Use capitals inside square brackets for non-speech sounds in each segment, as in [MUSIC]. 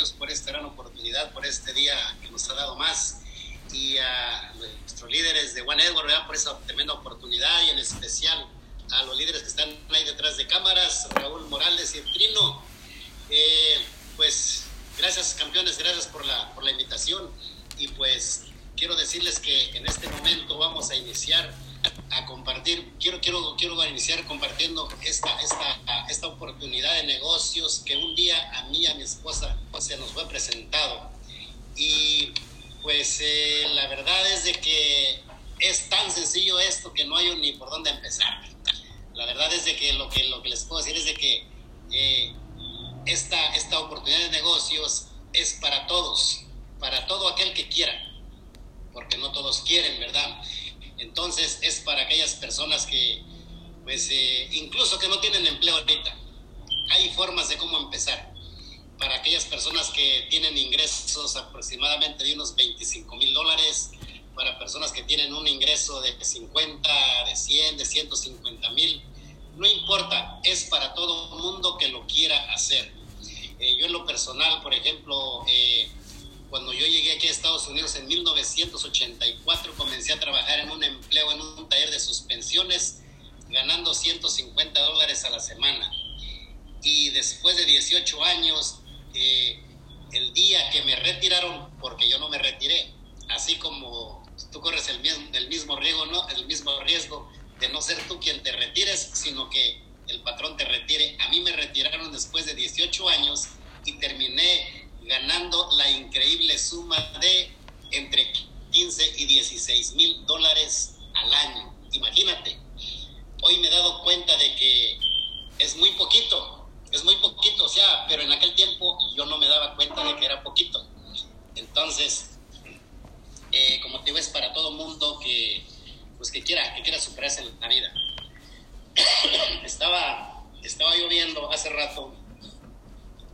Dios por esta gran oportunidad, por este día que nos ha dado más y a nuestros líderes de One Edward ¿verdad? por esa tremenda oportunidad y en especial a los líderes que están ahí detrás de cámaras, Raúl Morales y Trino. Eh, pues gracias campeones, gracias por la, por la invitación y pues quiero decirles que en este momento vamos a iniciar a compartir, quiero, quiero, quiero iniciar compartiendo esta, esta, esta oportunidad de negocios que un día a mí, a mi esposa, se nos fue presentado. Y pues eh, la verdad es de que es tan sencillo esto que no hay ni por dónde empezar. La verdad es de que lo que, lo que les puedo decir es de que eh, esta, esta oportunidad de negocios es para todos, para todo aquel que quiera, porque no todos quieren, ¿verdad? Entonces es para aquellas personas que, pues, eh, incluso que no tienen empleo ahorita. Hay formas de cómo empezar. Para aquellas personas que tienen ingresos aproximadamente de unos 25 mil dólares, para personas que tienen un ingreso de 50, de 100, de 150 mil, no importa, es para todo mundo que lo quiera hacer. Eh, yo en lo personal, por ejemplo, eh, cuando yo llegué aquí Unidos en 1984, comencé a trabajar en un empleo en un taller de suspensiones, ganando 150 dólares a la semana. Y después de 18 años, eh, el día que me retiraron, porque yo no me retiré, así como tú corres el mismo, el mismo riesgo, ¿no? El mismo riesgo de no ser tú quien te retires, sino que el patrón te retire. A mí me retiraron después de 18 años y terminé ganando la increíble suma de entre 15 y 16 mil dólares al año. Imagínate, hoy me he dado cuenta de que es muy poquito, es muy poquito, o sea, pero en aquel tiempo yo no me daba cuenta de que era poquito. Entonces, eh, como te digo, es para todo mundo que, pues que quiera, que quiera superarse en la vida. [COUGHS] estaba, estaba yo viendo hace rato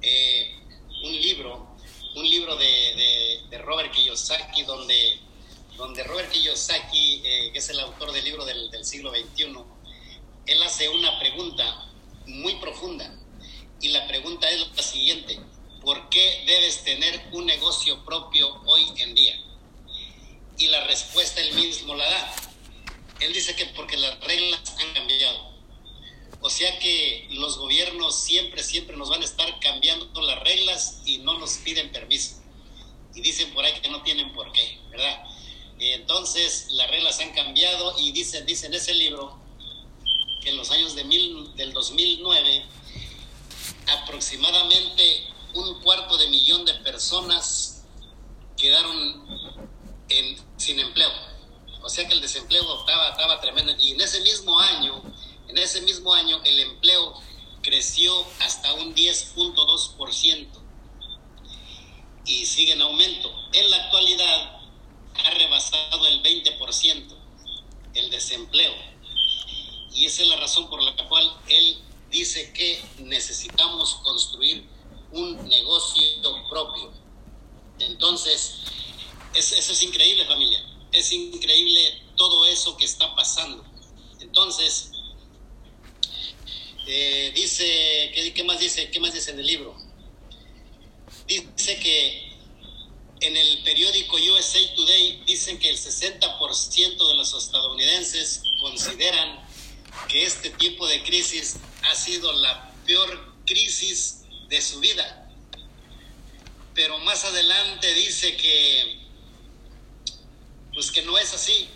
eh, un libro, un libro de, de, Robert Kiyosaki, donde, donde Robert Kiyosaki, eh, que es el autor del libro del, del siglo XXI, él hace una pregunta muy profunda. Y la pregunta es la siguiente, ¿por qué debes tener un negocio propio hoy en día? Y la respuesta él mismo la da. Él dice que porque las reglas han cambiado. O sea que los gobiernos siempre, siempre nos van a estar cambiando las reglas y no nos piden permiso. Y dicen por ahí que no tienen por qué, ¿verdad? Entonces las reglas han cambiado y dicen, dice en ese libro que en los años de mil, del 2009 aproximadamente un cuarto de millón de personas quedaron en, sin empleo. O sea que el desempleo estaba, estaba tremendo. Y en ese mismo año en ese mismo año el empleo creció hasta un 10.2% y sigue en aumento. En la actualidad ha rebasado el 20% el desempleo. Y esa es la razón por la cual él dice que necesitamos construir un negocio propio. Entonces, eso es increíble familia, es increíble todo eso que está pasando. Entonces, eh, dice, ¿qué, más dice? ¿Qué más dice en el libro? Dice que en el periódico USA Today dicen que el 60% de los estadounidenses consideran que este tipo de crisis ha sido la peor crisis de su vida. Pero más adelante dice que pues que no es así.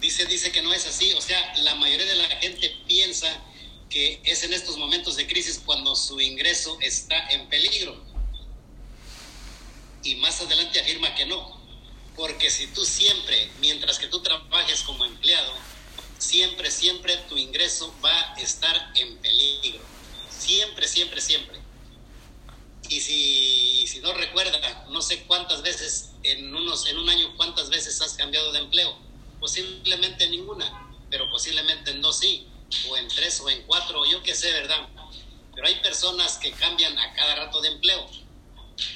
Dice, dice que no es así. O sea, la mayoría de la gente piensa que es en estos momentos de crisis cuando su ingreso está en peligro. Y más adelante afirma que no, porque si tú siempre, mientras que tú trabajes como empleado, siempre, siempre tu ingreso va a estar en peligro. Siempre, siempre, siempre. Y si, si no recuerda, no sé cuántas veces en, unos, en un año, cuántas veces has cambiado de empleo. Posiblemente ninguna, pero posiblemente en dos sí o en tres o en cuatro, yo qué sé, ¿verdad? Pero hay personas que cambian a cada rato de empleo.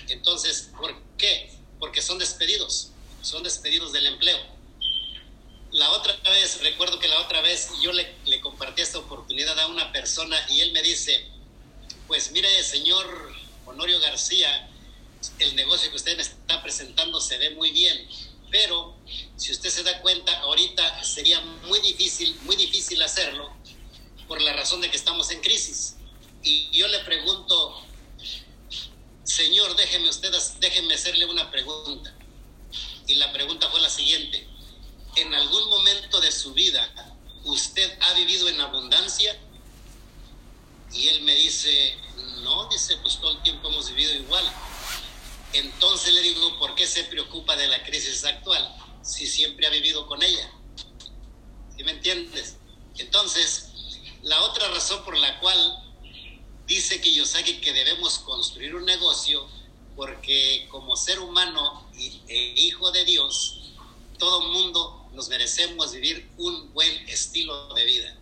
Entonces, ¿por qué? Porque son despedidos, son despedidos del empleo. La otra vez, recuerdo que la otra vez yo le, le compartí esta oportunidad a una persona y él me dice, pues mire, señor Honorio García, el negocio que usted me está presentando se ve muy bien, pero si usted se da cuenta, ahorita sería muy difícil, muy difícil hacerlo por la razón de que estamos en crisis. Y yo le pregunto, Señor, déjeme ustedes, déjenme hacerle una pregunta. Y la pregunta fue la siguiente. ¿En algún momento de su vida usted ha vivido en abundancia? Y él me dice, no, dice, pues todo el tiempo hemos vivido igual. Entonces le digo, ¿por qué se preocupa de la crisis actual si siempre ha vivido con ella? ¿Sí me entiendes? Entonces, la otra razón por la cual dice Kiyosaki que debemos construir un negocio, porque como ser humano e hijo de Dios, todo mundo nos merecemos vivir un buen estilo de vida.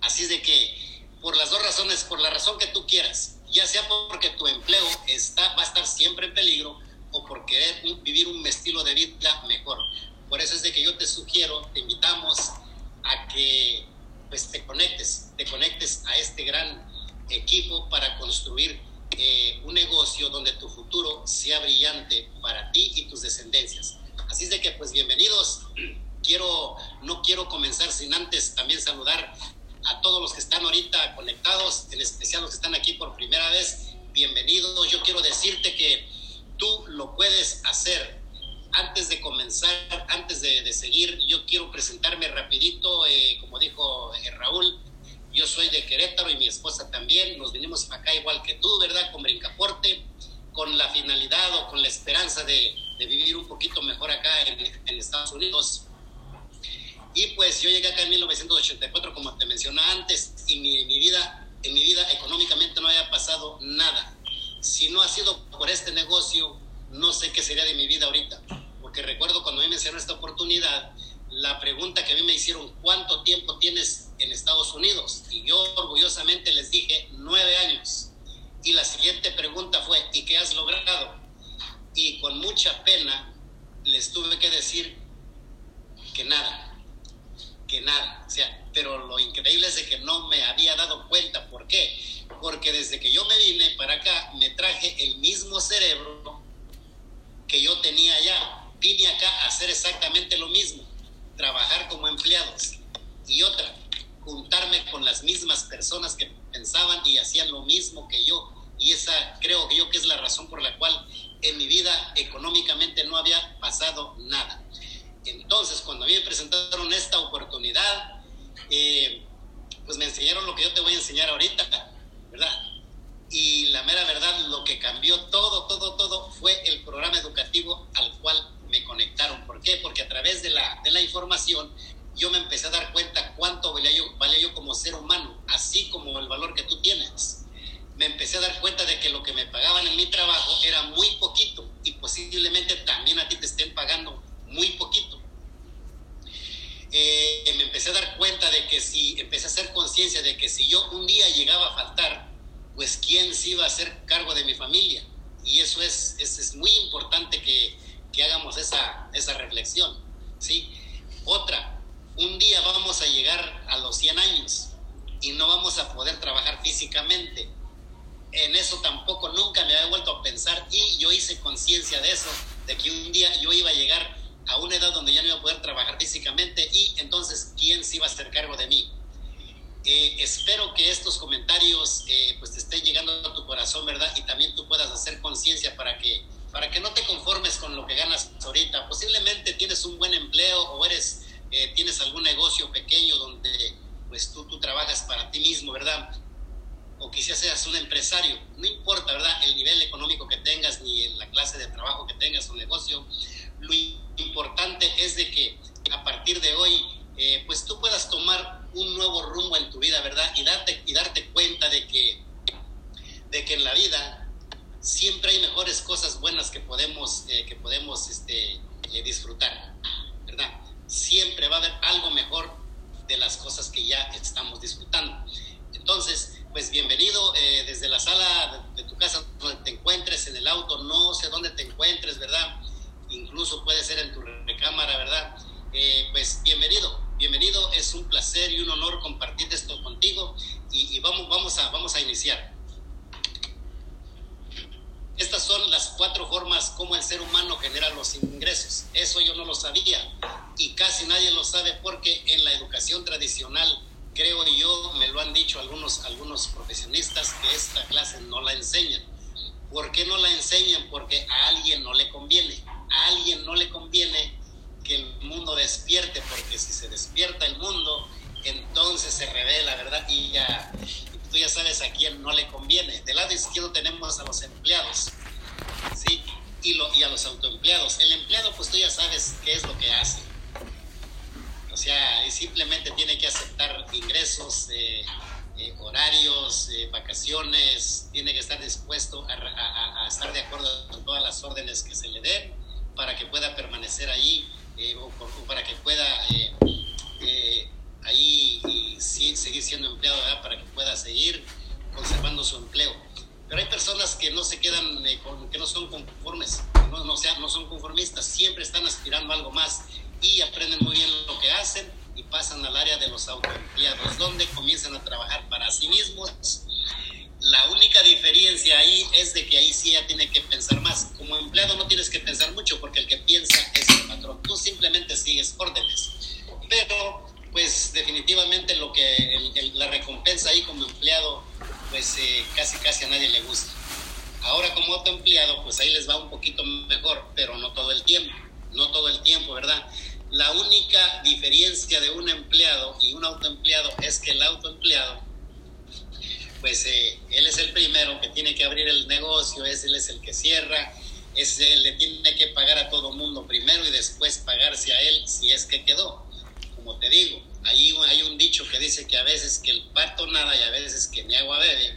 Así de que, por las dos razones, por la razón que tú quieras, ya sea porque tu empleo está, va a estar siempre en peligro o por querer vivir un estilo de vida mejor. Por eso es de que yo te sugiero, te invitamos a que pues te conectes, te conectes a este gran equipo para construir eh, un negocio donde tu futuro sea brillante para ti y tus descendencias. Así es de que pues bienvenidos. [CLEARS THROAT] Quiero, no quiero comenzar sin antes también saludar a todos los que están ahorita conectados, en especial los que están aquí por primera vez. Bienvenidos. Yo quiero decirte que tú lo puedes hacer. Antes de comenzar, antes de, seguir, yo quiero presentarme rapidito, eh, como dijo eh, Raúl, yo soy de Querétaro y mi esposa también. Nos vinimos acá igual que tú, ¿verdad? Con Brincaporte, con la finalidad o con la esperanza de, vivir un poquito mejor acá en, Estados Unidos. Y pues yo llegué acá en 1984, como te mencionaba antes, y mi, mi, vida, en mi vida económicamente no había pasado nada. Si no ha sido por este negocio, no sé qué sería de mi vida ahorita. Porque recuerdo cuando me mencionó esta oportunidad, la pregunta que a mí me hicieron, ¿cuánto tiempo tienes en Estados Unidos? Y yo orgullosamente les dije, nueve años. Y la siguiente pregunta fue, ¿y qué has logrado? Y con mucha pena les tuve que decir que nada, que nada. O sea, pero lo increíble es de que no me había dado cuenta. ¿Por qué? Porque desde que yo me vine para acá, me traje el mismo cerebro que yo tenía allá. Vine acá a hacer exactamente lo mismo trabajar como empleados. Y otra, juntarme con las mismas personas que pensaban y hacían lo mismo que yo. Y esa creo yo que es la razón por la cual en mi vida económicamente no había pasado nada. Entonces, cuando a mí me presentaron esta oportunidad, eh, pues me enseñaron lo que yo te voy a enseñar ahorita, ¿verdad? Y la mera verdad, lo que cambió todo, todo, todo fue el programa educativo al cual me conectaron. ¿Por qué? Porque a través de la, de la información yo me empecé a dar cuenta cuánto valía yo, valía yo como ser humano, así como el valor que tú tienes. Me empecé a dar cuenta de que lo que me pagaban en mi trabajo era muy poquito y posiblemente también a ti te estén pagando muy poquito. Eh, me empecé a dar cuenta de que si, empecé a hacer conciencia de que si yo un día llegaba a faltar, pues quién se iba a hacer cargo de mi familia. Y eso es, es, es muy importante que, que hagamos esa, esa reflexión. ¿sí? Otra, un día vamos a llegar a los 100 años y no vamos a poder trabajar físicamente. En eso tampoco nunca me había vuelto a pensar y yo hice conciencia de eso, de que un día yo iba a llegar a una edad donde ya no iba a poder trabajar físicamente y entonces quién se iba a hacer cargo de mí. Eh, espero que estos comentarios eh, pues te estén llegando a tu corazón, ¿verdad? Y también tú puedas hacer conciencia para que para que no te conformes con lo que ganas ahorita. Posiblemente tienes un buen empleo o eres, eh, tienes algún negocio pequeño donde pues tú, tú trabajas para ti mismo, ¿verdad? O quizás seas un empresario. No importa, ¿verdad? El nivel económico que tengas ni la clase de trabajo que tengas o negocio. Lo importante es de que a partir de hoy eh, pues tú puedas tomar un nuevo rumbo en tu vida, ¿verdad? Y darte, y darte cuenta de que, de que en la vida siempre hay mejores cosas buenas que podemos, eh, que podemos este, eh, disfrutar. Siempre va a haber algo mejor de las cosas que ya estamos disfrutando. Entonces, pues bienvenido eh, desde la sala de, tu casa donde te encuentres, en el auto, no sé dónde te encuentres, ¿verdad? Incluso puede ser en tu recámara, ¿verdad? pues bienvenido, bienvenido, es un placer y un honor compartir esto contigo y, y vamos, vamos, a, vamos a iniciar. Estas son las cuatro formas como el ser humano genera los ingresos. Eso yo no lo sabía y casi nadie lo sabe porque en la educación tradicional, creo yo, me lo han dicho algunos, algunos profesionistas, que esta clase no la enseñan. ¿Por qué no la enseñan? Porque a alguien no le conviene. A alguien no le conviene que el mundo despierte, porque si se despierta el mundo, entonces se revela, ¿verdad? Y ya, tú ya sabes a quién no le conviene. Del lado izquierdo tenemos a los empleados, ¿sí? Y, lo, y a los autoempleados. El empleado, pues tú ya sabes qué es lo que hace. O sea, simplemente tiene que aceptar ingresos, eh, eh, horarios, eh, vacaciones, tiene que estar dispuesto a, a, estar de acuerdo con todas las órdenes que se le den para que pueda permanecer ahí o, o, para que pueda ahí y seguir siendo empleado, para que pueda seguir conservando su empleo. Pero hay personas que no se quedan, eh, que no son conformes, no, no, sea, no son conformistas, siempre están aspirando a algo más y aprenden muy bien lo que hacen y pasan al área de los autoempleados, donde comienzan a trabajar para sí mismos. La única diferencia ahí es de que ahí sí ya tiene que pensar más. Como empleado no tienes que pensar mucho porque el que piensa es el patrón. Tú simplemente sigues órdenes. Pero pues definitivamente lo que la recompensa ahí como empleado, pues eh, casi casi a nadie le gusta. Ahora como autoempleado, pues ahí les va un poquito mejor, pero no todo el tiempo, no todo el tiempo, ¿verdad? La única diferencia de un empleado y un autoempleado es que el autoempleado, pues eh, él es el primero que tiene que abrir el negocio, es, él es el que cierra, es, él le tiene que pagar a todo mundo primero y después pagarse a él si es que quedó como te digo, ahí hay un dicho que dice que a veces que el parto nada y a veces que ni agua bebe.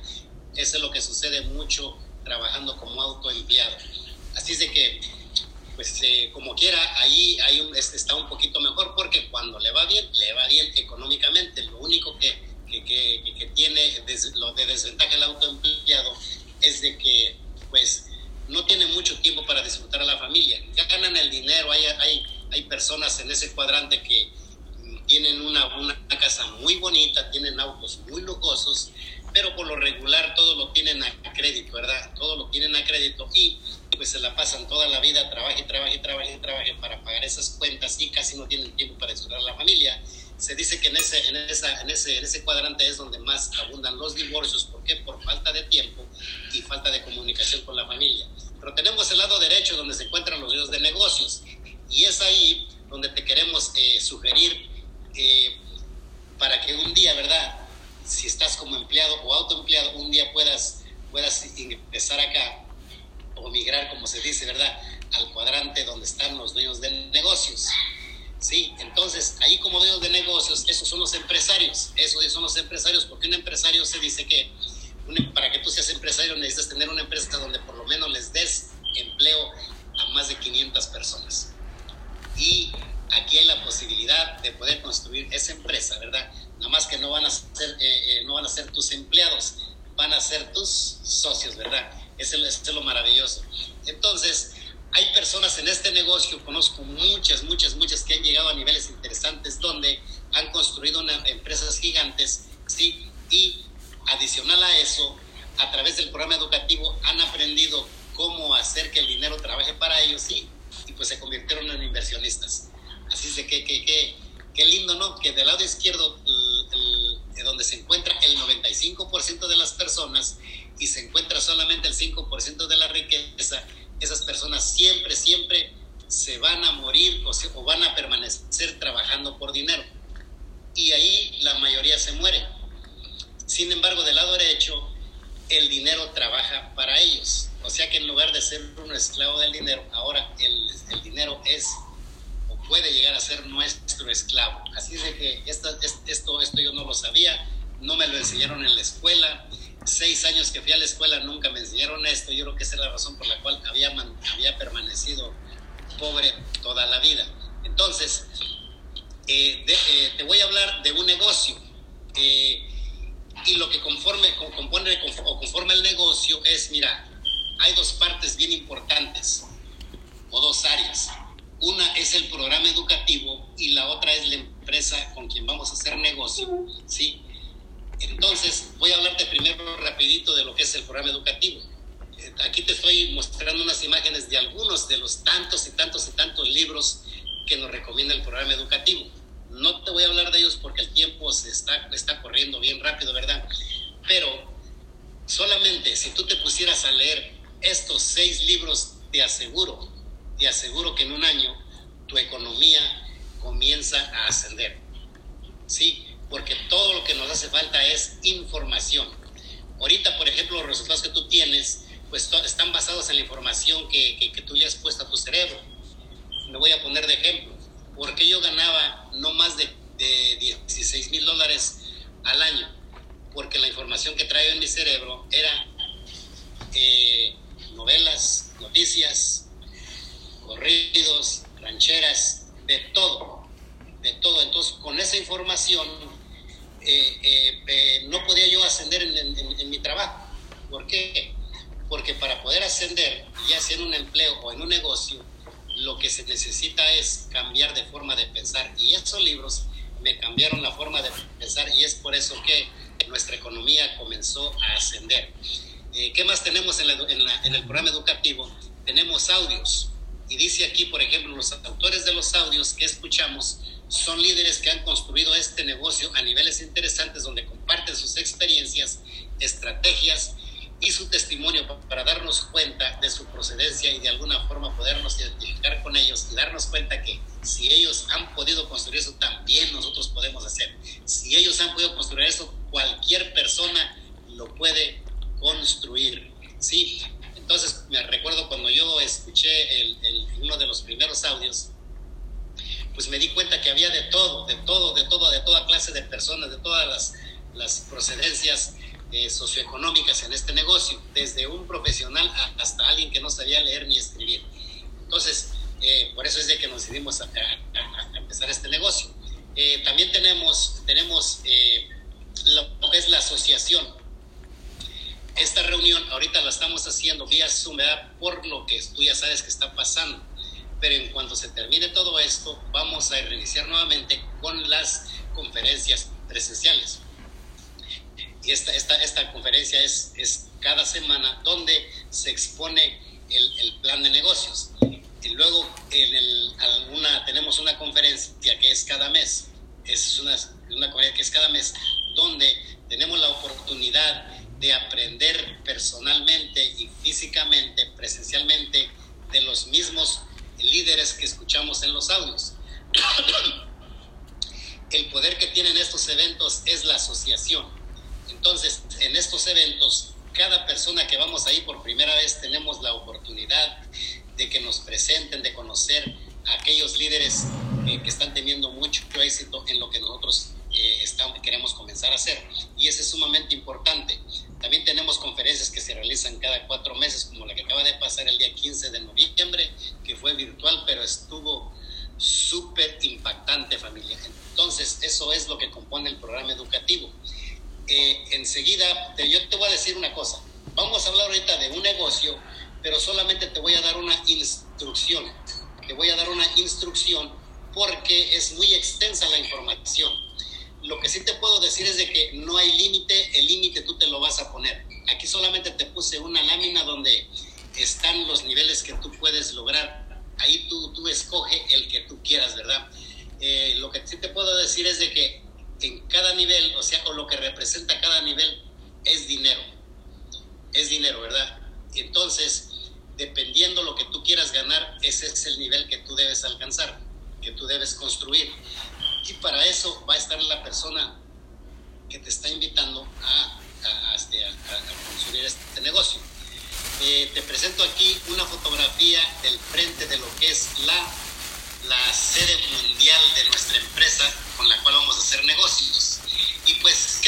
Eso es lo que sucede mucho trabajando como autoempleado. Así es de que, pues eh, como quiera, ahí, ahí está un poquito mejor porque cuando le va bien, le va bien económicamente. Lo único que, que, que, tiene lo de desventaja el autoempleado es de que, pues, no tiene mucho tiempo para disfrutar a la familia. Ya ganan el dinero, hay, hay, hay personas en ese cuadrante que tienen una, una casa muy bonita, tienen autos muy lujosos, pero por lo regular todo lo tienen a crédito, ¿verdad? Todo lo tienen a crédito y pues se la pasan toda la vida, trabaje, trabaje, trabaje, trabaje para pagar esas cuentas y casi no tienen tiempo para disfrutar a la familia. Se dice que en ese, en, esa, en, ese, en ese cuadrante es donde más abundan los divorcios. ¿Por qué? Por falta de tiempo y falta de comunicación con la familia. Pero tenemos el lado derecho donde se encuentran los dios de negocios y es ahí donde te queremos eh, sugerir eh, para que un día, ¿verdad? Si estás como empleado o autoempleado, un día puedas, puedas ingresar acá o migrar, como se dice, ¿verdad? Al cuadrante donde están los dueños de negocios. Sí, entonces ahí como dueños de negocios, esos son los empresarios, esos son los empresarios, porque un empresario se dice que para que tú seas empresario necesitas tener una empresa donde por lo menos les des empleo a más de 500 personas. Y aquí hay la posibilidad de poder construir esa empresa, ¿verdad? Nada más que no van a ser, eh, eh, no van a ser tus empleados, van a ser tus socios, ¿verdad? Eso es, lo maravilloso. Entonces, hay personas en este negocio, conozco muchas, muchas, muchas que han llegado a niveles interesantes donde han construido una, empresas gigantes, ¿sí? Y adicional a eso, a través del programa educativo han aprendido cómo hacer que el dinero trabaje para ellos, ¿sí? Y pues se convirtieron en inversionistas. Así es de que, que, qué lindo, ¿no? Que del lado izquierdo, donde se encuentra el 95% de las personas y se encuentra solamente el 5% de la riqueza, esas personas siempre, siempre se van a morir o, o van a permanecer trabajando por dinero. Y ahí la mayoría se muere. Sin embargo, del lado derecho, el dinero trabaja para ellos. O sea que en lugar de ser un esclavo del dinero, ahora el, el dinero es puede llegar a ser nuestro esclavo. Así es de que esto, esto, yo no lo sabía, no me lo enseñaron en la escuela. Seis años que fui a la escuela nunca me enseñaron esto. Yo creo que esa es la razón por la cual había, había permanecido pobre toda la vida. Entonces, eh, eh, te voy a hablar de un negocio. Eh, y lo que conforme, compone o conforma el negocio es, mira, hay dos partes bien importantes o dos áreas. Una es el programa educativo y la otra es la empresa con quien vamos a hacer negocio, ¿sí? Entonces, voy a hablarte primero rapidito de lo que es el programa educativo. Eh, aquí te estoy mostrando unas imágenes de algunos de los tantos y tantos y tantos libros que nos recomienda el programa educativo. No te voy a hablar de ellos porque el tiempo se está, está corriendo bien rápido, ¿verdad? Pero solamente si tú te pusieras a leer estos seis libros, te aseguro, te aseguro que en un año tu economía comienza a ascender. Sí, porque todo lo que nos hace falta es información. Ahorita, por ejemplo, los resultados que tú tienes, pues están basados en la información que, que, tú le has puesto a tu cerebro. Me voy a poner de ejemplo. Porque yo ganaba no más de, de 16 mil dólares al año? Porque la información que traigo en mi cerebro era eh, novelas, noticias, corridos, rancheras, de todo, de todo. Entonces, con esa información eh, eh, eh, no podía yo ascender en, mi trabajo. ¿Por qué? Porque para poder ascender, ya sea en un empleo o en un negocio, lo que se necesita es cambiar de forma de pensar. Y estos libros me cambiaron la forma de pensar y es por eso que nuestra economía comenzó a ascender. ¿Qué más tenemos en, en el programa educativo? Tenemos audios. Y dice aquí, por ejemplo, los autores de los audios que escuchamos son líderes que han construido este negocio a niveles interesantes donde comparten sus experiencias, estrategias y su testimonio para darnos cuenta de su procedencia y de alguna forma podernos identificar con ellos y darnos cuenta que si ellos han podido construir eso, también nosotros podemos hacer. Si ellos han podido construir eso, cualquier persona lo puede construir. Sí, entonces me recuerdo cuando yo escuché el, uno de los primeros audios, pues me di cuenta que había de todo, de todo, de todo, de toda clase de personas, de todas las, las procedencias eh, socioeconómicas en este negocio, desde un profesional hasta alguien que no sabía leer ni escribir. Entonces, eh, por eso es de que nos decidimos a, empezar este negocio. Eh, también tenemos, tenemos lo que es la asociación. Esta reunión ahorita la estamos haciendo vía Zoom, Por lo que tú ya sabes que está pasando pero en cuanto se termine todo esto, vamos a reiniciar nuevamente con las conferencias presenciales. Y esta, esta, esta conferencia es, es cada semana donde se expone el, el plan de negocios. Y luego en el, alguna, tenemos una conferencia que es cada mes. Es una, una conferencia que es cada mes donde tenemos la oportunidad de aprender personalmente y físicamente, presencialmente, de los mismos líderes que escuchamos en los audios. [CLEARS THROAT] El poder que tienen estos eventos es la asociación. Entonces, en estos eventos, cada persona que vamos ahí por primera vez tenemos la oportunidad de que nos presenten, de conocer a aquellos líderes que están teniendo mucho éxito en lo que nosotros eh, estamos, queremos comenzar a hacer. Y eso es sumamente importante. También tenemos conferencias que se realizan cada cuatro meses, como la que acaba de pasar el día 15 de noviembre, que fue virtual, pero estuvo súper impactante familia. Entonces, eso es lo que compone el programa educativo. Eh, enseguida, yo te voy a decir una cosa. Vamos a hablar ahorita de un negocio, pero solamente te voy a dar una instrucción. Te voy a dar una instrucción porque es muy extensa la información lo que sí te puedo decir es de que no hay límite, el límite tú te lo vas a poner. Aquí solamente te puse una lámina donde están los niveles que tú puedes lograr. Ahí tú, tú escoge el que tú quieras, ¿verdad? Eh, lo que sí te puedo decir es de que en cada nivel, o sea, o lo que representa cada nivel es dinero. Es dinero, ¿verdad? Entonces, dependiendo lo que tú quieras ganar, ese es el nivel que tú debes alcanzar, que tú debes construir. Y para eso va a estar la persona que te está invitando a, a, este, este negocio. Eh, te presento aquí una fotografía del frente de lo que es la, la sede mundial de nuestra empresa con la cual vamos a hacer negocios. Y pues,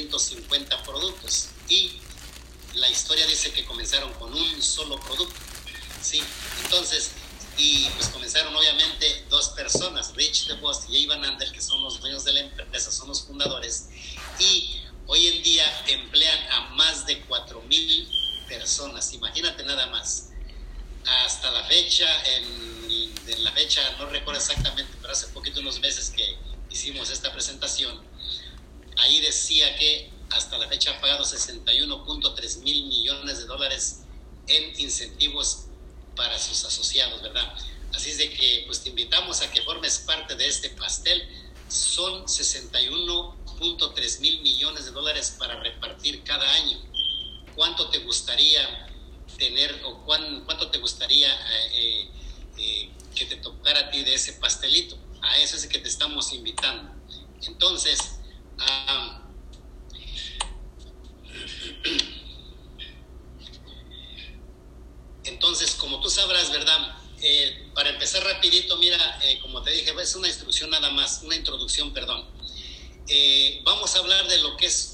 250 productos y la historia dice que comenzaron con un solo producto, ¿sí? Entonces, y pues comenzaron obviamente dos personas, Rich DeVos y Ivan Ander, que son los dueños de la empresa, son los fundadores, y hoy en día emplean a más de 4.000 personas, imagínate nada más. Hasta la fecha, en, en la fecha no recuerdo exactamente, pero hace poquito unos meses que hicimos esta presentación, ahí decía que hasta la fecha ha pagado 61.3 mil millones de dólares en incentivos para sus asociados, ¿verdad? Así es de que pues te invitamos a que formes parte de este pastel. Son 61.3 mil millones de dólares para repartir cada año. ¿Cuánto te gustaría tener o cuánto te gustaría eh, eh, que te tocara a ti de ese pastelito? A eso es que te estamos invitando. Entonces, entonces, como tú sabrás, ¿verdad? Eh, para empezar rapidito, mira, eh, como te dije, es una instrucción nada más, una introducción, perdón. Eh, vamos a hablar de lo que es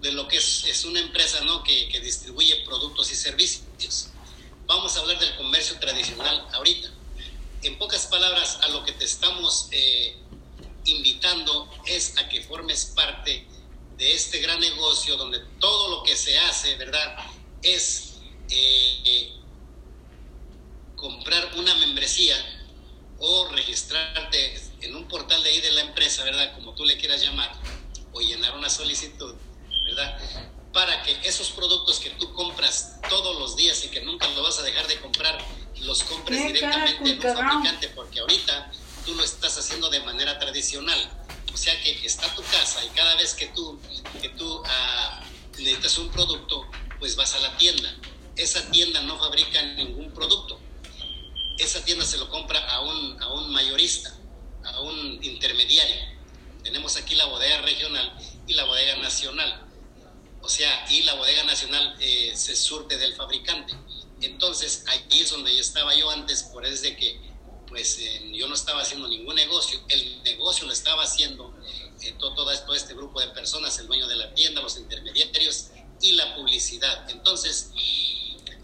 de lo que es, es una empresa ¿no? que, que, distribuye productos y servicios. Vamos a hablar del comercio tradicional ahorita. En pocas palabras, a lo que te estamos invitando es a que formes parte de este gran negocio donde todo lo que se hace, ¿verdad? Es eh, comprar una membresía o registrarte en un portal de ahí de la empresa, ¿verdad? Como tú le quieras llamar, o llenar una solicitud, ¿verdad? Para que esos productos que tú compras todos los días y que nunca lo vas a dejar de comprar, los compres directamente en un fabricante, porque ahorita tú lo estás haciendo de manera tradicional. O sea que está tu casa y cada vez que tú, que tú ah, necesitas un producto, pues vas a la tienda. Esa tienda no fabrica ningún producto. Esa tienda se lo compra a un, a un mayorista, a un intermediario. Tenemos aquí la bodega regional y la bodega nacional. O sea, y la bodega nacional eh, se surte del fabricante. Entonces, ahí es donde yo estaba yo antes, por eso de que pues eh, yo no estaba haciendo ningún negocio, el negocio lo estaba haciendo eh, todo, todo, este grupo de personas, el dueño de la tienda, los intermediarios y la publicidad. Entonces,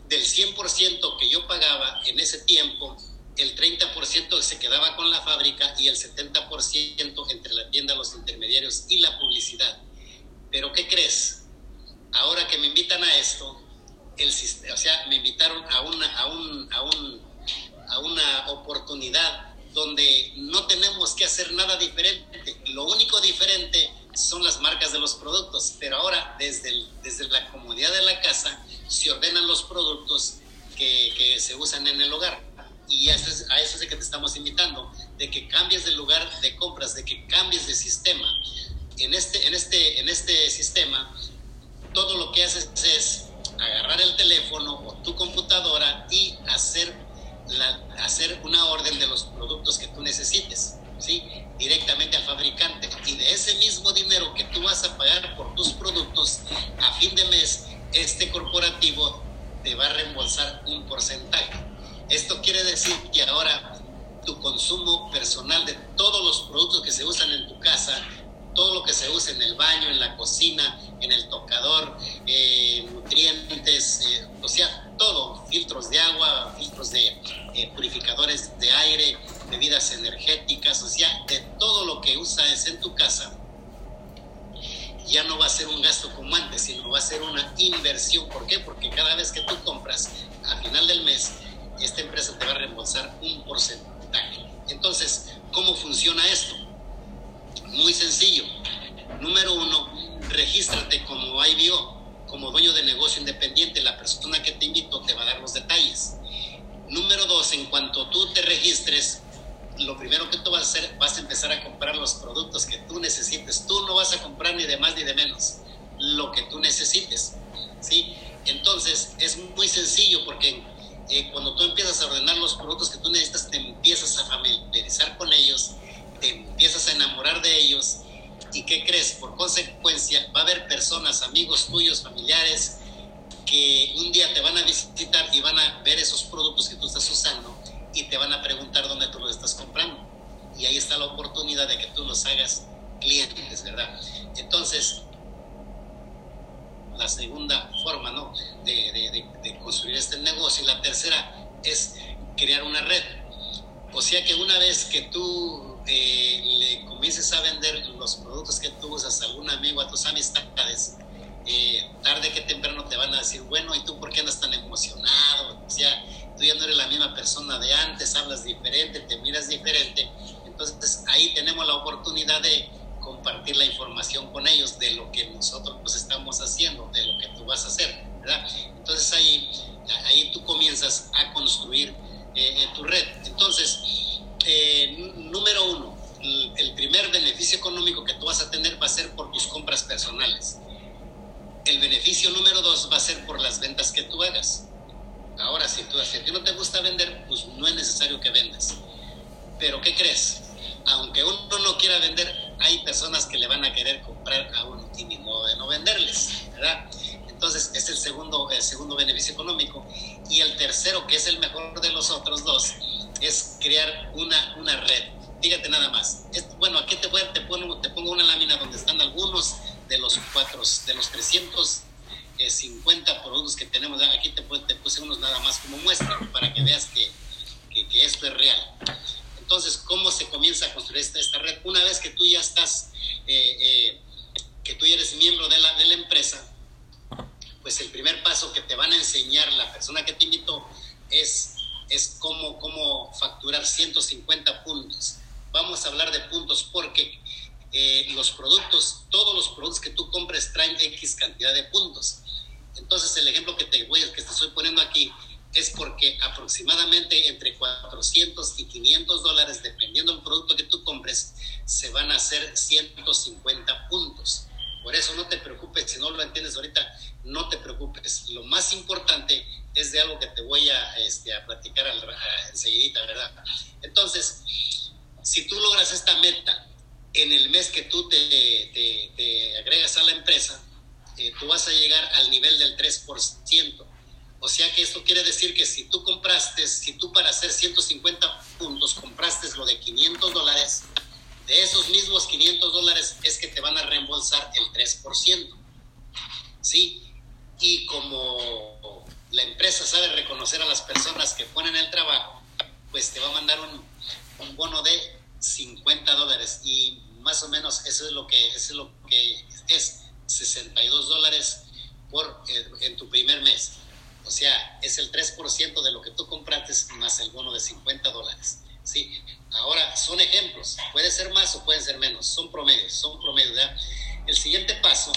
del 100% que yo pagaba en ese tiempo, el 30% se quedaba con la fábrica y el 70% entre la tienda, los intermediarios y la publicidad. Pero ¿qué crees? Ahora que me invitan a esto, el, o sea, me invitaron a, una, a, un, a un a una oportunidad donde no tenemos que hacer nada diferente. Lo único diferente son las marcas de los productos, pero ahora desde, desde la comodidad de la casa se ordenan los productos que, que se usan en el hogar. Y eso, es, a eso es de que te estamos invitando, de que cambies de lugar de compras, de que cambies de sistema. En este, en este, en este sistema, todo lo que haces es agarrar el teléfono o tu computadora y hacer hacer una orden de los productos que tú necesites, ¿sí? Directamente al fabricante. Y de ese mismo dinero que tú vas a pagar por tus productos, a fin de mes, este corporativo te va a reembolsar un porcentaje. Esto quiere decir que ahora tu consumo personal de todos los productos que se usan en tu casa, todo lo que se usa en el baño, en la cocina, en el tocador, eh, nutrientes, eh, o sea, todo, filtros de agua, filtros de eh, purificadores de aire, bebidas energéticas, o sea, de todo lo que usas en tu casa, ya no va a ser un gasto como antes, sino va a ser una inversión. ¿Por qué? Porque cada vez que tú compras, a final del mes, esta empresa te va a reembolsar un porcentaje. Entonces, ¿cómo funciona esto? Muy sencillo. Número uno, regístrate como IBO como dueño de negocio independiente, la persona que te invito te va a dar los detalles. Número dos, en cuanto tú te registres, lo primero que tú vas a hacer, vas a empezar a comprar los productos que tú necesites. Tú no vas a comprar ni de más ni de menos, lo que tú necesites. ¿sí? Entonces, es muy sencillo porque eh, cuando tú empiezas a ordenar los productos que tú necesitas, te empiezas a familiarizar con ellos, te empiezas a enamorar de ellos ¿Y qué crees? Por consecuencia, va a haber personas, amigos tuyos, familiares, que un día te van a visitar y van a ver esos productos que tú estás usando y te van a preguntar dónde tú los estás comprando. Y ahí está la oportunidad de que tú los hagas clientes, ¿verdad? Entonces, la segunda forma, ¿no? De, de, de construir este negocio. Y la tercera es crear una red. O sea que una vez que tú eh, le comiences a vender los productos que tú usas a algún amigo, a tus amistades, eh, tarde que temprano te van a decir, bueno, ¿y tú por qué andas tan emocionado? O sea, tú ya no eres la misma persona de antes, hablas diferente, te miras diferente. Entonces ahí tenemos la oportunidad de compartir la información con ellos de lo que nosotros pues, estamos haciendo, de lo que tú vas a hacer, ¿verdad? Entonces ahí, ahí tú comienzas a construir eh, tu red. Entonces, eh, número uno, el primer beneficio económico que tú vas a tener va a ser por tus compras personales. El beneficio número dos va a ser por las ventas que tú hagas. Ahora, si tú si a no te gusta vender, pues no es necesario que vendas. Pero ¿qué crees? Aunque uno no quiera vender, hay personas que le van a querer comprar a uno y de no venderles, ¿verdad? Entonces, es el segundo, el segundo beneficio económico. Y el tercero, que es el mejor de los otros dos, es crear una, una red. Fíjate nada más. bueno, aquí te, te, pongo, te pongo una lámina donde están algunos de los cuatro, de los 350 productos que tenemos. Aquí te, te puse unos nada más como muestra para que veas que, que, esto es real. Entonces, ¿cómo se comienza a construir esta, esta red? Una vez que tú ya estás, eh, eh, que tú ya eres miembro de la, de la empresa, pues el primer paso que te van a enseñar la persona que te invitó es, es cómo, cómo facturar 150 puntos. Vamos a hablar de puntos porque eh, los productos, todos los productos que tú compres traen X cantidad de puntos. Entonces el ejemplo que te voy, que te estoy poniendo aquí es porque aproximadamente entre 400 y 500 dólares, dependiendo del producto que tú compres, se van a hacer 150 puntos. Por eso no te preocupes, si no lo entiendes ahorita, no te preocupes. Lo más importante es de algo que te voy a, este, a platicar enseguida, ¿verdad? Entonces, si tú logras esta meta en el mes que tú te, agregas a la empresa, eh, tú vas a llegar al nivel del 3%. O sea que esto quiere decir que si tú compraste, si tú para hacer 150 puntos compraste lo de 500 dólares, de esos mismos 500 dólares es que te van a reembolsar el 3%. ¿Sí? Y como la empresa sabe reconocer a las personas que ponen el trabajo, pues te va a mandar un, un bono de 50 dólares y más o menos eso es lo que, es, lo que es 62 dólares por, eh, en tu primer mes. O sea, es el 3% de lo que tú compraste más el bono de 50 dólares. ¿Sí? Ahora, son ejemplos. Puede ser más o pueden ser menos. Son promedios, son promedios. El siguiente paso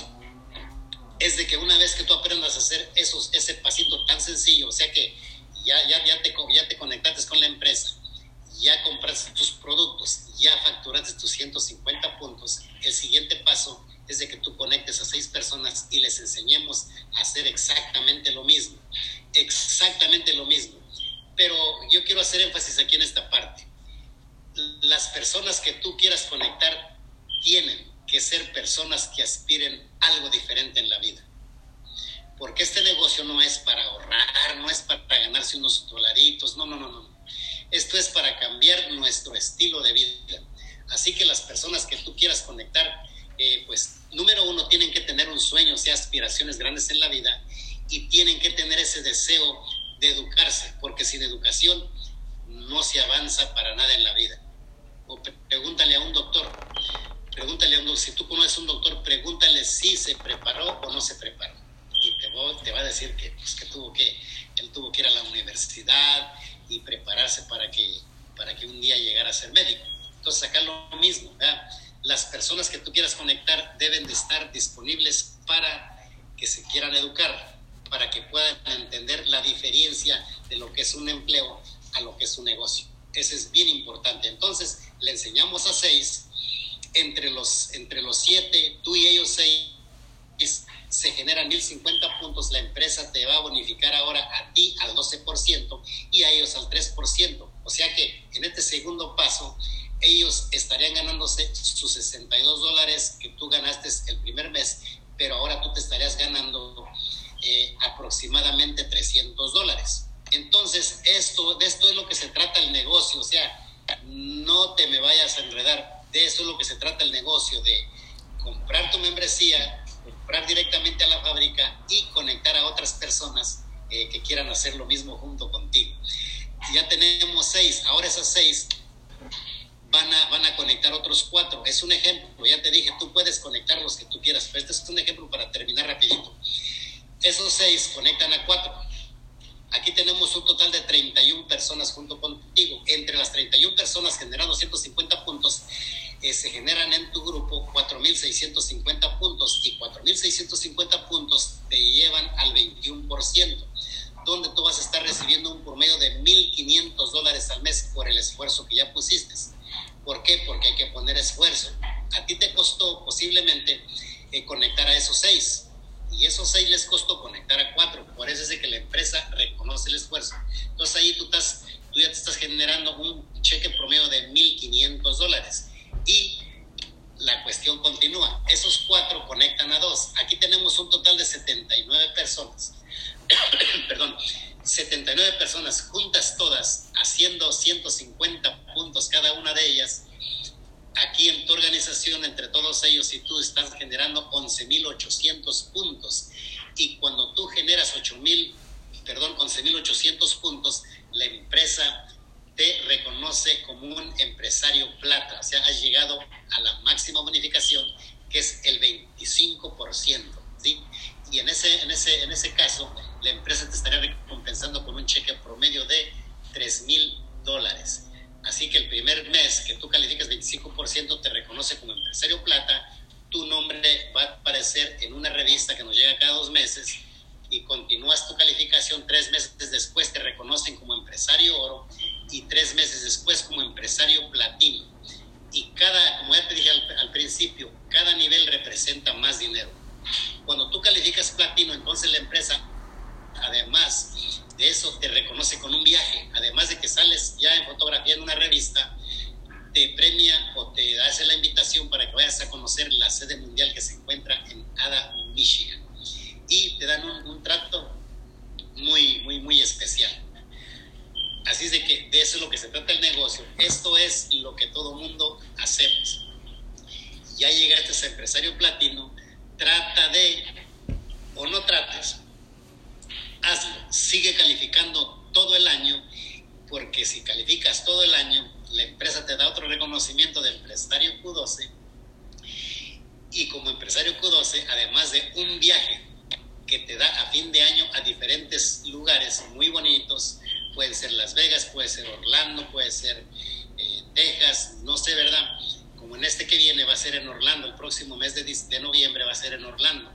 es de que una vez que tú aprendas a hacer esos, ese pasito tan sencillo, o sea que ya, ya, ya, te, ya te conectaste con la empresa, ya compraste tus productos, ya facturaste tus 150 puntos, el siguiente paso es de que tú conectes a seis personas y les enseñemos a hacer exactamente lo mismo, exactamente lo mismo. Pero yo quiero hacer énfasis aquí en esta parte. Las personas que tú quieras conectar tienen que ser personas que aspiren algo diferente en la vida. Porque este negocio no es para ahorrar, no es para ganarse unos dolaritos, no, no, no, no esto es para cambiar nuestro estilo de vida. Así que las personas que tú quieras conectar, eh, pues número uno, tienen que tener un sueño, o sea, aspiraciones grandes en la vida y tienen que tener ese deseo de educarse, porque sin educación no se avanza para nada en la vida. O pregúntale a un doctor, pregúntale a un doctor, si tú conoces a un doctor, pregúntale si se preparó o no se preparó. Y te, te va a decir que, pues, que, tuvo que él tuvo que ir a la universidad, y prepararse para que, para que un día llegara a ser médico. Entonces acá lo mismo, las personas que tú quieras conectar deben de estar disponibles para que se quieran educar, para que puedan entender la diferencia de lo que es un empleo a lo que es un negocio. Eso es bien importante. Entonces, le enseñamos a seis, entre los, entre los siete, tú y ellos seis, se generan 1050 puntos, la empresa te va a bonificar ahora a ti al 12% y a ellos al 3%. O sea que en este segundo paso, ellos estarían ganándose sus 62 dólares que tú ganaste el primer mes, pero ahora tú te estarías ganando eh, aproximadamente 300 dólares. Entonces, esto, de esto es lo que se trata el negocio, o sea, no te me vayas a enredar, de eso es lo que se trata el negocio, de comprar tu membresía, comprar directamente a la fábrica y conectar a otras personas eh, que quieran hacer lo mismo junto contigo. ya tenemos seis, ahora esas seis van a, van a conectar otros cuatro. Es un ejemplo, ya te dije, tú puedes conectar los que tú quieras, pero este es un ejemplo para terminar rapidito. Esos seis conectan a cuatro. Aquí tenemos un total de 31 personas junto contigo. Entre las 31 personas generando 150 puntos, eh, se generan en tu grupo 4.650 puntos y 4.650 puntos te llevan al 21%, donde tú vas a estar recibiendo un promedio de 1.500 dólares al mes por el esfuerzo que ya pusiste. ¿Por qué? Porque hay que poner esfuerzo. A ti te costó posiblemente eh, conectar a esos seis y esos seis les costó conectar a cuatro. Por eso es de que la empresa reconoce el esfuerzo. Entonces ahí tú, estás, tú ya te estás generando un cheque promedio de 1.500 dólares. Y la cuestión continúa. Esos cuatro conectan a dos. Aquí tenemos un total de 79 personas. [COUGHS] Perdón, 79 personas juntas todas, haciendo 150 puntos cada una de ellas Aquí en tu organización, entre todos ellos y tú, estás generando 11.800 puntos. Y cuando tú generas 8.000, perdón, 11.800 puntos, la empresa te reconoce como un empresario plata. O sea, has llegado a la máxima bonificación, que es el 25%. ¿sí? Y en ese, en, ese, en ese caso, la empresa te estaría recompensando con un cheque promedio de 3.000 dólares. Así que el primer mes que tú calificas 25% te reconoce como empresario plata, tu nombre va a aparecer en una revista que nos llega cada dos meses y continúas tu calificación, tres meses después te reconocen como empresario oro y tres meses después como empresario platino. Y cada, como ya te dije al, al principio, cada nivel representa más dinero. Cuando tú calificas platino, entonces la empresa, además de eso te reconoce con un viaje, además de que sales ya en fotografía en una revista, te premia o te hace la invitación para que vayas a conocer la sede mundial que se encuentra en Ada, Michigan. Y te dan un, trato muy, muy, muy especial. Así es de que de eso es lo que se trata el negocio. Esto es lo que todo mundo hacemos. Ya llegaste a empresario platino, trata de, o no trates, hazlo, sigue calificando todo el año, porque si calificas todo el año, la empresa te da otro reconocimiento de empresario Q12 y como empresario Q12, además de un viaje que te da a fin de año a diferentes lugares muy bonitos, puede ser Las Vegas, puede ser Orlando, puede ser eh, Texas, no sé, ¿verdad? Como en este que viene va a ser en Orlando, el próximo mes de, de noviembre va a ser en Orlando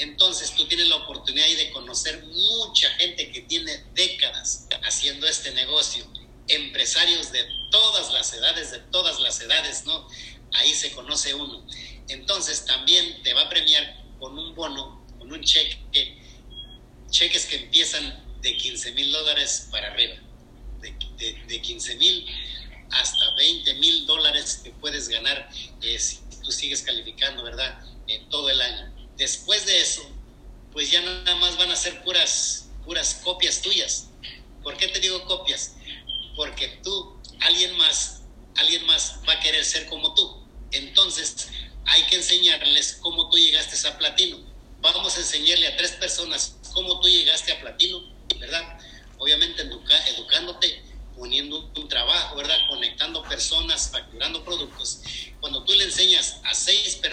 entonces tú tienes la oportunidad de conocer mucha gente que tiene décadas haciendo este negocio, empresarios de todas las edades, de todas las edades, ¿no? Ahí se conoce uno. Entonces también te va a premiar con un bono, con un cheque, cheques que empiezan de 15 mil dólares para arriba, de, 15 mil hasta 20 mil dólares que puedes ganar eh, si tú sigues calificando, ¿verdad? En todo el año. Después de eso, pues ya nada más van a ser puras, puras copias tuyas. ¿Por qué te digo copias? Porque tú, alguien más, alguien más va a querer ser como tú. Entonces, hay que enseñarles cómo tú llegaste a platino. Vamos a enseñarle a tres personas cómo tú llegaste a platino, ¿verdad? Obviamente educándote, poniendo un trabajo, ¿verdad? Conectando personas, facturando productos. Cuando tú le enseñas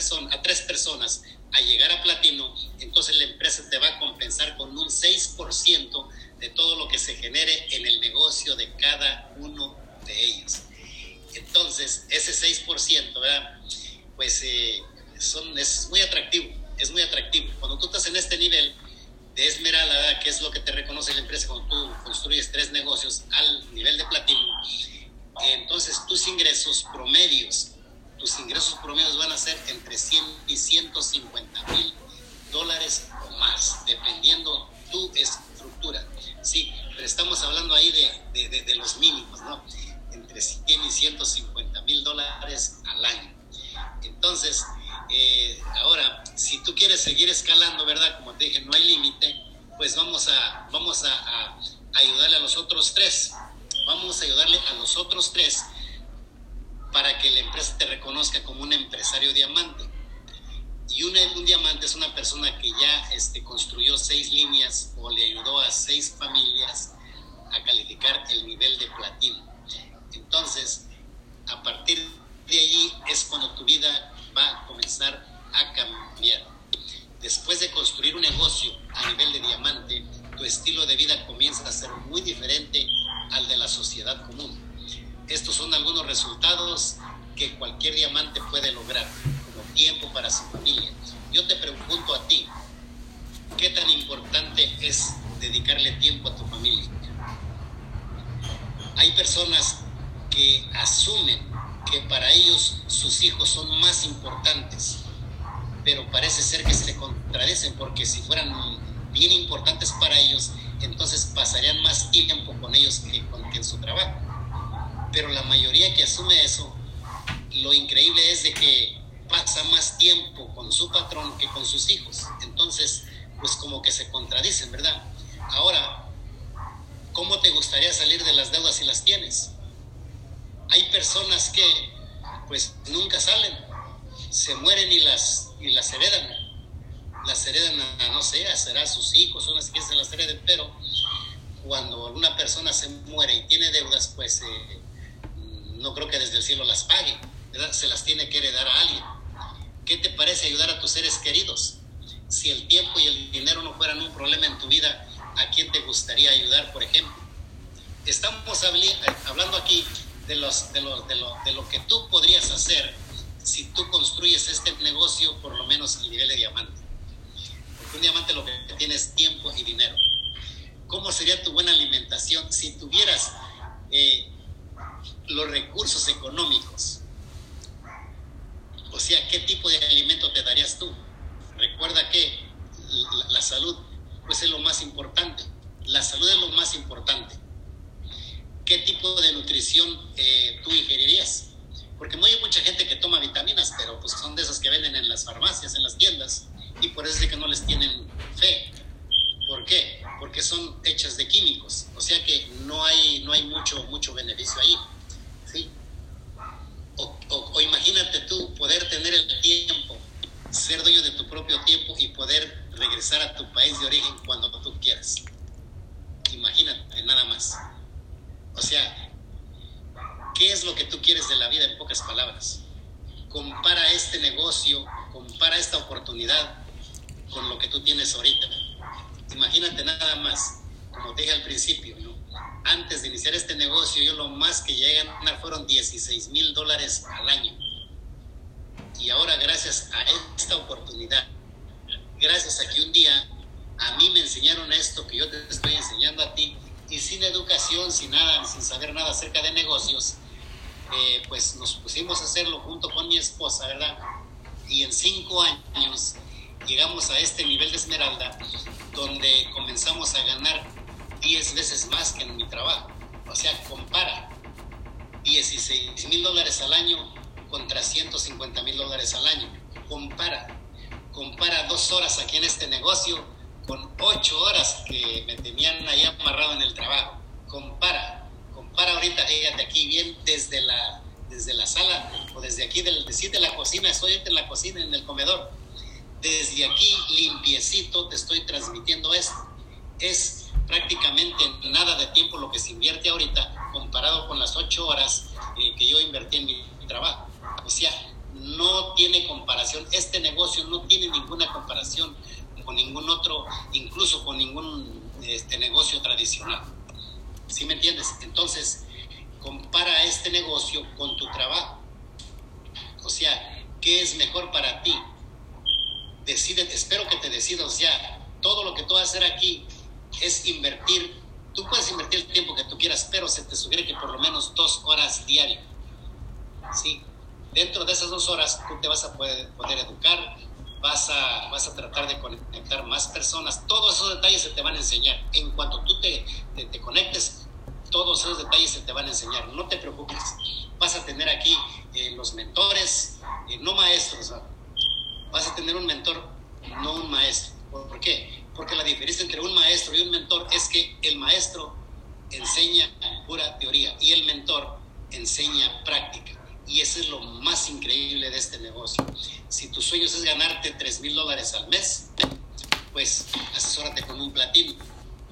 a seis personas, a tres personas, a llegar a platino, entonces la empresa te va a compensar con un 6% de todo lo que se genere en el negocio de cada uno de ellos. Entonces, ese 6%, ¿verdad? Pues eh, son, es muy atractivo, es muy atractivo. Cuando tú estás en este nivel de esmeralda, que es lo que te reconoce la empresa cuando tú construyes tres negocios al nivel de platino, entonces tus ingresos promedios tus ingresos promedios van a ser entre 100 y 150 mil dólares o más, dependiendo tu estructura. Sí, pero estamos hablando ahí de, de, de, los mínimos, ¿no? Entre 100 y 150 mil dólares al año. Entonces, eh, ahora, si tú quieres seguir escalando, ¿verdad? Como te dije, no hay límite, pues vamos a, vamos a, a ayudarle a los otros tres. Vamos a ayudarle a los otros tres para que la empresa te reconozca como un empresario diamante. Y un, diamante es una persona que ya este, construyó seis líneas o le ayudó a seis familias a calificar el nivel de platino. Entonces, a partir de allí es cuando tu vida va a comenzar a cambiar. Después de construir un negocio a nivel de diamante, tu estilo de vida comienza a ser muy diferente al de la sociedad común. Estos son algunos resultados que cualquier diamante puede lograr, como tiempo para su familia. Yo te pregunto a ti, ¿qué tan importante es dedicarle tiempo a tu familia? Hay personas que asumen que para ellos sus hijos son más importantes, pero parece ser que se contradicen porque si fueran bien importantes para ellos, entonces pasarían más tiempo con ellos que, con, su trabajo. Pero la mayoría que asume eso, lo increíble es de que pasa más tiempo con su patrón que con sus hijos. Entonces, pues como que se contradicen, ¿verdad? Ahora, ¿cómo te gustaría salir de las deudas si las tienes? Hay personas que pues nunca salen, se mueren y las, y las heredan. Las heredan a, no sé, será a sus hijos, unas que se las hereden, pero cuando una persona se muere y tiene deudas, pues eh, no creo que desde el cielo las pague, ¿verdad? Se las tiene que heredar a alguien. ¿Qué te parece ayudar a tus seres queridos? Si el tiempo y el dinero no fueran un problema en tu vida, ¿a quién te gustaría ayudar, por ejemplo? Estamos hablando aquí de, los, de, lo, de, lo, de lo que tú podrías hacer si tú construyes este negocio por lo menos a nivel de diamante. Porque un diamante lo que tiene es tiempo y dinero. ¿Cómo sería tu buena alimentación si tuvieras eh, los recursos económicos? O sea, ¿qué tipo de alimento te darías tú? Recuerda que la, salud pues es lo más importante. La salud es lo más importante qué tipo de nutrición eh, tú ingerirías. Porque hay mucha gente que toma vitaminas, pero pues son de esas que venden en las farmacias, en las tiendas, y por eso es que no les tienen fe. ¿Por qué? Porque son hechas de químicos, o sea que no hay, no hay mucho, mucho beneficio ahí. O, imagínate tú poder tener el tiempo, ser dueño de tu propio tiempo y poder regresar a tu país de origen cuando tú quieras. Imagínate, nada más. O sea, ¿qué es lo que tú quieres de la vida en pocas palabras? Compara este negocio, compara esta oportunidad con lo que tú tienes ahorita. Imagínate nada más, como dije al principio, antes de iniciar este negocio, yo lo más que llegué a ganar fueron 16 mil dólares al año. Y ahora gracias a esta oportunidad, gracias a que un día a mí me enseñaron esto que yo te estoy enseñando a ti, y sin educación, sin nada, sin saber nada acerca de negocios, eh, pues nos pusimos a hacerlo junto con mi esposa, ¿verdad? Y en cinco años llegamos a este nivel de esmeralda donde comenzamos a ganar 10 veces más que en mi trabajo. O sea, compara 16 mil dólares al año contra 150 mil dólares al año. Compara. Compara dos horas aquí en este negocio con ocho horas que me tenían ahí amarrado en el trabajo. Compara, compara ahorita, fíjate aquí bien desde la, desde la sala o desde aquí, del, la cocina, estoy en la cocina, en el comedor. Desde aquí, limpiecito, te estoy transmitiendo esto. Es prácticamente nada de tiempo lo que se invierte ahorita comparado con las ocho horas eh, que yo invertí en mi trabajo. O sea, no tiene comparación. Este negocio no tiene ninguna comparación con ningún otro, incluso con ningún este, negocio tradicional. ¿Sí me entiendes? Entonces, compara este negocio con tu trabajo. O sea, ¿qué es mejor para ti? Decide, espero que te decidas ya. Todo lo que tú vas a hacer aquí es invertir. Tú puedes invertir el tiempo que tú quieras, pero se te sugiere que por lo menos dos horas diarias. ¿Sí? Dentro de esas dos horas tú te vas a poder, educar, vas a, vas a tratar de conectar más personas. Todos esos detalles se te van a enseñar. En cuanto tú te, te, conectes, todos esos detalles se te van a enseñar. No te preocupes. Vas a tener aquí eh, los mentores, eh, no maestros. Vas a tener un mentor, no un maestro. ¿Por qué? Porque la diferencia entre un maestro y un mentor es que el maestro enseña pura teoría y el mentor enseña práctica. Y eso es lo más increíble de este negocio. Si tu sueño es ganarte 3 mil dólares al mes, pues asesórate con un platino.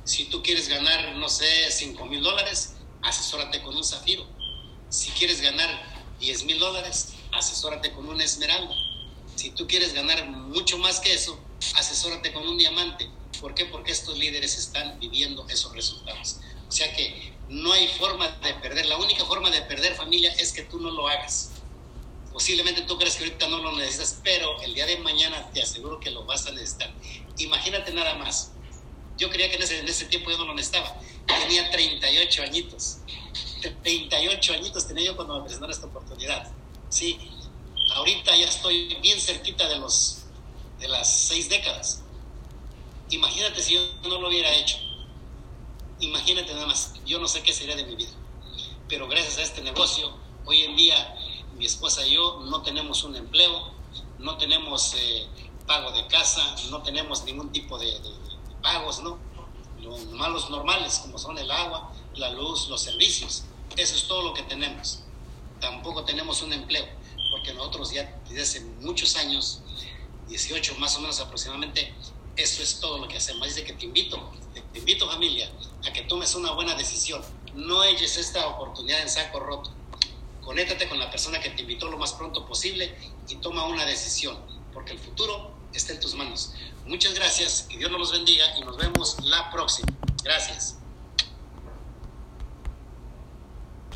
Si tú quieres ganar, no sé, 5 mil dólares, asesórate con un zafiro. Si quieres ganar 10 mil dólares, asesórate con una esmeralda. Si tú quieres ganar mucho más que eso, asesórate con un diamante. ¿Por qué? Porque estos líderes están viviendo esos resultados. O sea que no hay forma de perder. La única forma de perder familia es que tú no lo hagas. Posiblemente tú crees que ahorita no lo necesitas, pero el día de mañana te aseguro que lo vas a necesitar. Imagínate nada más. Yo creía que en ese, en ese tiempo yo no lo necesitaba. Tenía 38 añitos. 38 añitos tenía yo cuando me presentaron esta oportunidad. Sí, ahorita ya estoy bien cerquita de, los, de las seis décadas. Imagínate si yo no lo hubiera hecho. Imagínate nada más, yo no sé qué sería de mi vida. Pero gracias a este negocio, hoy en día mi esposa y yo no tenemos un empleo, no tenemos eh, pago de casa, no tenemos ningún tipo de, pagos, ¿no? Los malos normales, como son el agua, la luz, los servicios. Eso es todo lo que tenemos. Tampoco tenemos un empleo, porque nosotros ya desde hace muchos años, 18 más o menos aproximadamente, eso es todo lo que hacemos. Dice que te invito, te invito familia, a que tomes una buena decisión. No eches esta oportunidad en saco roto. Conéctate con la persona que te invitó lo más pronto posible y toma una decisión, porque el futuro está en tus manos. Muchas gracias, que Dios nos los bendiga y nos vemos la próxima. Gracias.